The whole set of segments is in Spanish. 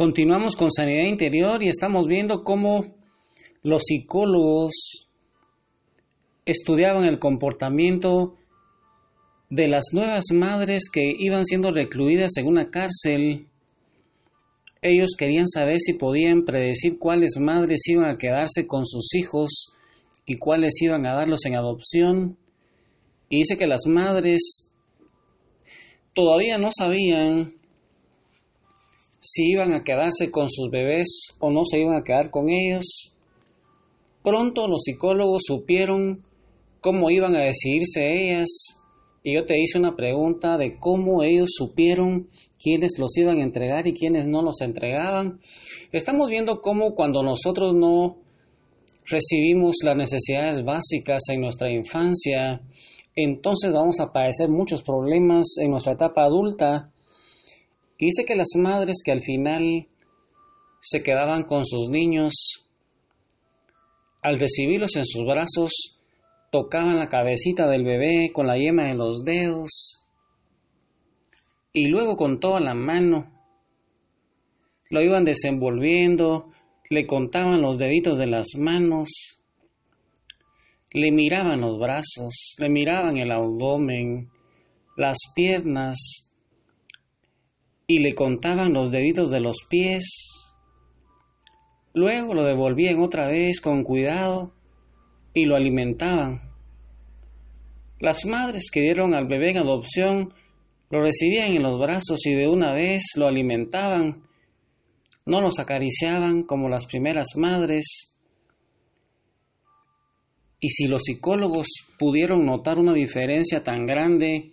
Continuamos con sanidad interior y estamos viendo cómo los psicólogos estudiaban el comportamiento de las nuevas madres que iban siendo recluidas en una cárcel. Ellos querían saber si podían predecir cuáles madres iban a quedarse con sus hijos y cuáles iban a darlos en adopción. Y dice que las madres todavía no sabían si iban a quedarse con sus bebés o no se iban a quedar con ellos. Pronto los psicólogos supieron cómo iban a decidirse ellas y yo te hice una pregunta de cómo ellos supieron quiénes los iban a entregar y quiénes no los entregaban. Estamos viendo cómo cuando nosotros no recibimos las necesidades básicas en nuestra infancia, entonces vamos a padecer muchos problemas en nuestra etapa adulta dice que las madres que al final se quedaban con sus niños, al recibirlos en sus brazos, tocaban la cabecita del bebé con la yema de los dedos y luego con toda la mano lo iban desenvolviendo, le contaban los deditos de las manos, le miraban los brazos, le miraban el abdomen, las piernas, y le contaban los deditos de los pies. Luego lo devolvían otra vez con cuidado y lo alimentaban. Las madres que dieron al bebé en adopción lo recibían en los brazos y de una vez lo alimentaban. No los acariciaban como las primeras madres. Y si los psicólogos pudieron notar una diferencia tan grande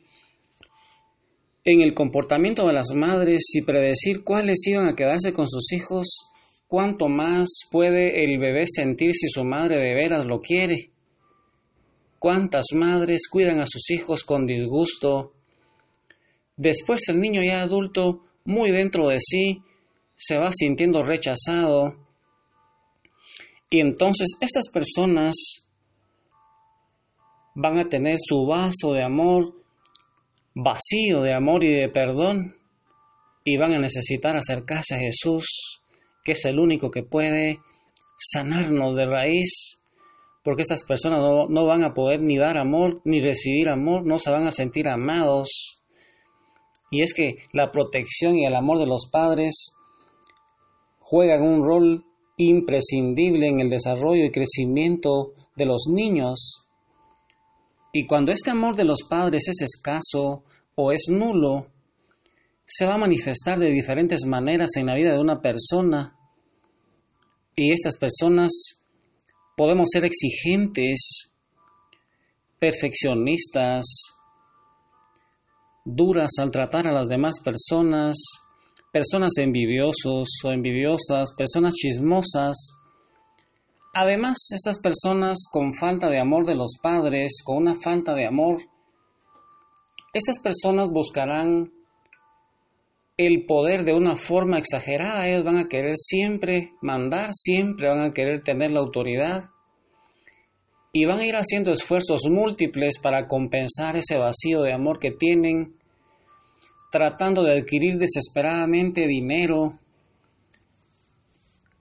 en el comportamiento de las madres y predecir cuáles iban a quedarse con sus hijos, cuánto más puede el bebé sentir si su madre de veras lo quiere. Cuántas madres cuidan a sus hijos con disgusto. Después el niño ya adulto, muy dentro de sí, se va sintiendo rechazado. Y entonces estas personas van a tener su vaso de amor vacío de amor y de perdón y van a necesitar acercarse a Jesús, que es el único que puede sanarnos de raíz, porque estas personas no, no, van a poder ni dar amor ni recibir amor, no se van a sentir amados. Y es que la protección y el amor de los padres juegan un rol imprescindible en el desarrollo y crecimiento de los niños, y cuando este amor de los padres es escaso o es nulo, se va a manifestar de diferentes maneras en la vida de una persona. Y estas personas podemos ser exigentes, perfeccionistas, duras al tratar a las demás personas, personas envidiosos o envidiosas, personas chismosas, Además, estas personas con falta de amor de los padres, con una falta de amor, estas personas buscarán el poder de una forma exagerada. Ellos van a querer siempre mandar, siempre van a querer tener la autoridad y van a ir haciendo esfuerzos múltiples para compensar ese vacío de amor que tienen, tratando de adquirir desesperadamente dinero,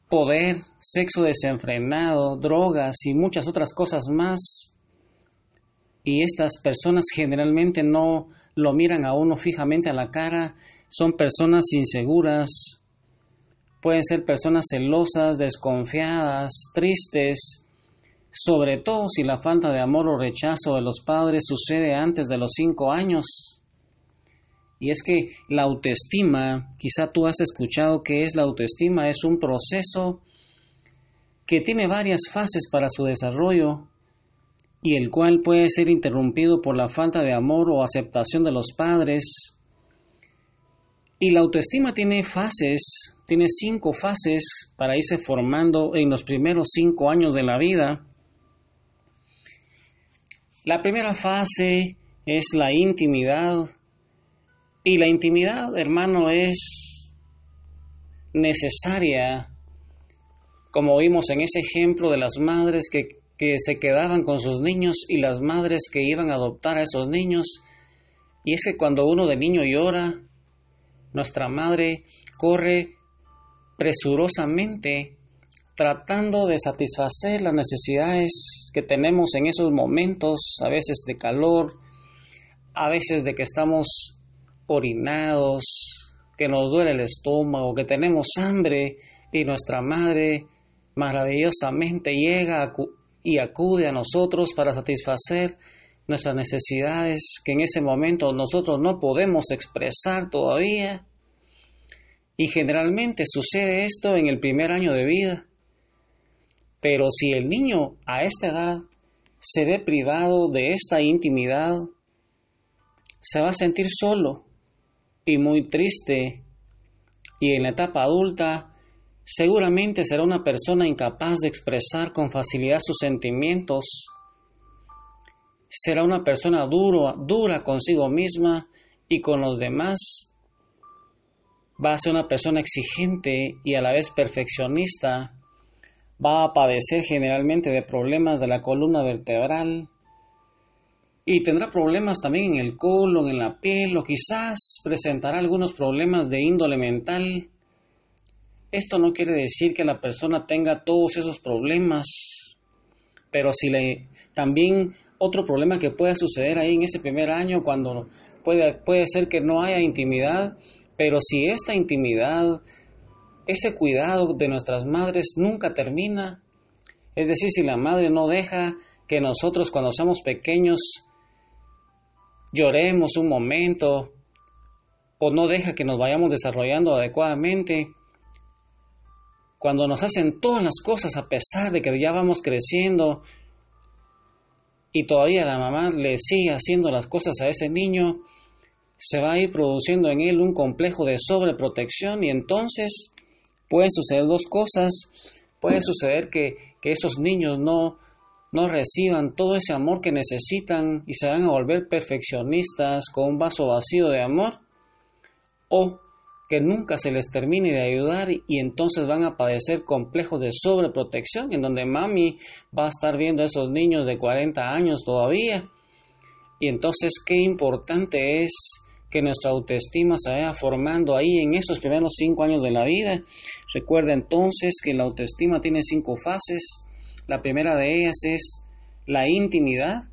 poder, sexo desenfrenado, drogas y muchas otras cosas más. Y estas personas generalmente no lo miran a uno fijamente a la cara, son personas inseguras, pueden ser personas celosas, desconfiadas, tristes, sobre todo si la falta de amor o rechazo de los padres sucede antes de los cinco años. Y es que la autoestima, quizá tú has escuchado que es la autoestima, es un proceso que tiene varias fases para su desarrollo y el cual puede ser interrumpido por la falta de amor o aceptación de los padres. Y la autoestima tiene fases, tiene cinco fases para irse formando en los primeros cinco años de la vida. La primera fase es la intimidad, y la intimidad, hermano, es necesaria, como vimos en ese ejemplo de las madres que, que se quedaban con sus niños y las madres que iban a adoptar a esos niños. Y es que cuando uno de niño llora, nuestra madre corre presurosamente tratando de satisfacer las necesidades que tenemos en esos momentos, a veces de calor, a veces de que estamos orinados, que nos duele el estómago, que tenemos hambre y nuestra madre maravillosamente llega y acude a nosotros para satisfacer nuestras necesidades que en ese momento nosotros no podemos expresar todavía. Y generalmente sucede esto en el primer año de vida. Pero si el niño a esta edad se ve privado de esta intimidad, se va a sentir solo y muy triste y en la etapa adulta seguramente será una persona incapaz de expresar con facilidad sus sentimientos. Será una persona duro, dura consigo misma y con los demás. Va a ser una persona exigente y a la vez perfeccionista va a padecer generalmente de problemas de la columna vertebral y tendrá problemas también en el colon, en la piel o quizás presentará algunos problemas de índole mental. Esto no quiere decir que la persona tenga todos esos problemas, pero si le también otro problema que puede suceder ahí en ese primer año cuando puede, puede ser que no haya intimidad, pero si esta intimidad ese cuidado de nuestras madres nunca termina. Es decir, si la madre no deja que nosotros cuando somos pequeños lloremos un momento o no deja que nos vayamos desarrollando adecuadamente, cuando nos hacen todas las cosas a pesar de que ya vamos creciendo y todavía la mamá le sigue haciendo las cosas a ese niño, se va a ir produciendo en él un complejo de sobreprotección y entonces pueden suceder dos cosas. Puede suceder que, esos niños no, no reciban todo ese amor que necesitan y se van a volver perfeccionistas con un vaso vacío de amor. O que nunca se les termine de ayudar y entonces van a padecer complejos de sobreprotección en donde mami va a estar viendo a esos niños de 40 años todavía. Y entonces qué importante es que nuestra autoestima se vaya formando ahí en esos primeros cinco años de la vida. Recuerda entonces que la autoestima tiene cinco fases. La primera de ellas es la intimidad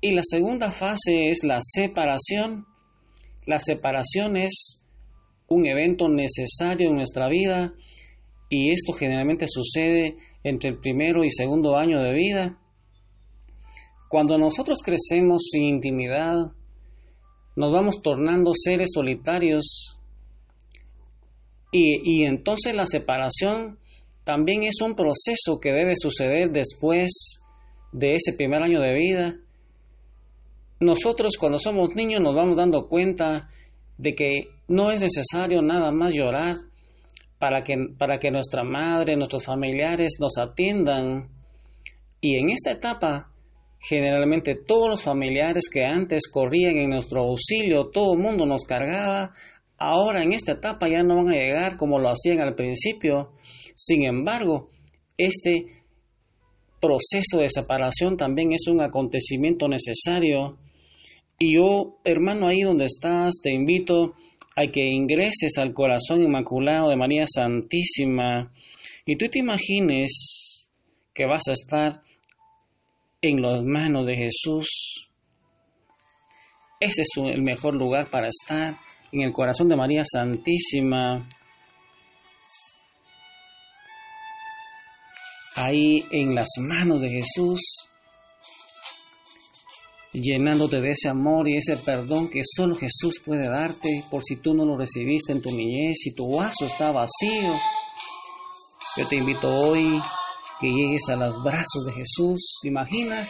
y la segunda fase es la separación. La separación es un evento necesario en nuestra vida y esto generalmente sucede entre el primero y segundo año de vida. Cuando nosotros crecemos sin intimidad, nos vamos tornando seres solitarios y, entonces la separación también es un proceso que debe suceder después de ese primer año de vida. Nosotros cuando somos niños nos vamos dando cuenta de que no es necesario nada más llorar para que, para que nuestra madre, nuestros familiares nos atiendan. Y en esta etapa Generalmente todos los familiares que antes corrían en nuestro auxilio, todo el mundo nos cargaba, ahora en esta etapa ya no van a llegar como lo hacían al principio. Sin embargo, este proceso de separación también es un acontecimiento necesario. Y yo, hermano, ahí donde estás, te invito a que ingreses al corazón inmaculado de María Santísima y tú te imagines que vas a estar en las manos de Jesús. Ese es el mejor lugar para estar, en el corazón de María Santísima. Ahí en las manos de Jesús, llenándote de ese amor y ese perdón que solo Jesús puede darte por si tú no lo recibiste en tu niñez y tu vaso está vacío. Yo te invito hoy que llegues a los brazos de Jesús. Imagina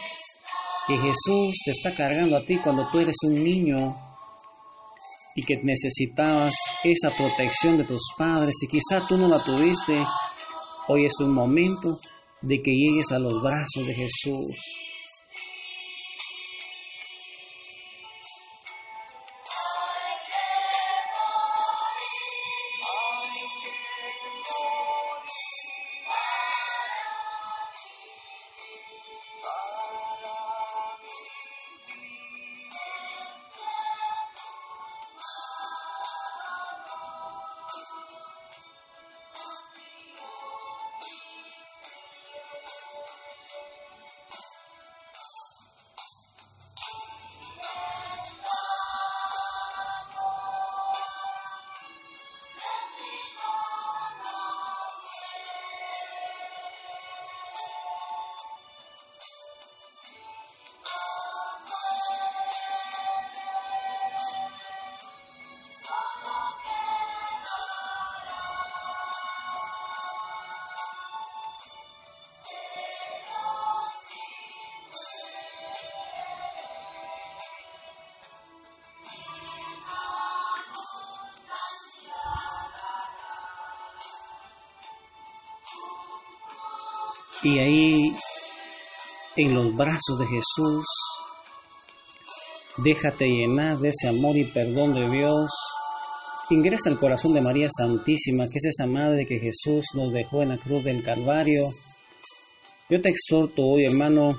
que Jesús te está cargando a ti cuando tú eres un niño y que necesitabas esa protección de tus padres y quizá tú no la tuviste. Hoy es un momento de que llegues a los brazos de Jesús. Y ahí, en los brazos de Jesús, déjate llenar de ese amor y perdón de Dios. Ingresa al corazón de María Santísima, que es esa madre que Jesús nos dejó en la cruz del Calvario. Yo te exhorto hoy, hermano,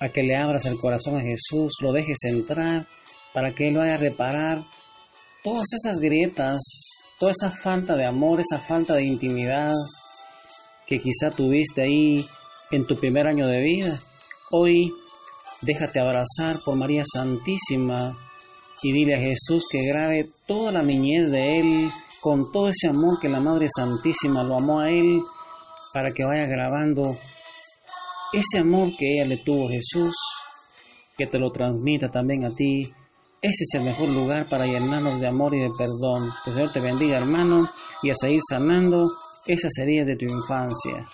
a que le abras el corazón a Jesús, lo dejes entrar para que Él vaya a reparar todas esas grietas, toda esa falta de amor, esa falta de intimidad que quizá tuviste ahí en tu primer año de vida. Hoy déjate abrazar por María Santísima y dile a Jesús que grabe toda la niñez de Él con todo ese amor que la Madre Santísima lo amó a Él para que vaya grabando ese amor que ella le tuvo a Jesús, que te lo transmita también a ti. Ese es el mejor lugar para llenarnos de amor y de perdón. Que el Señor te bendiga, hermano, y a seguir sanando esas heridas de tu infancia.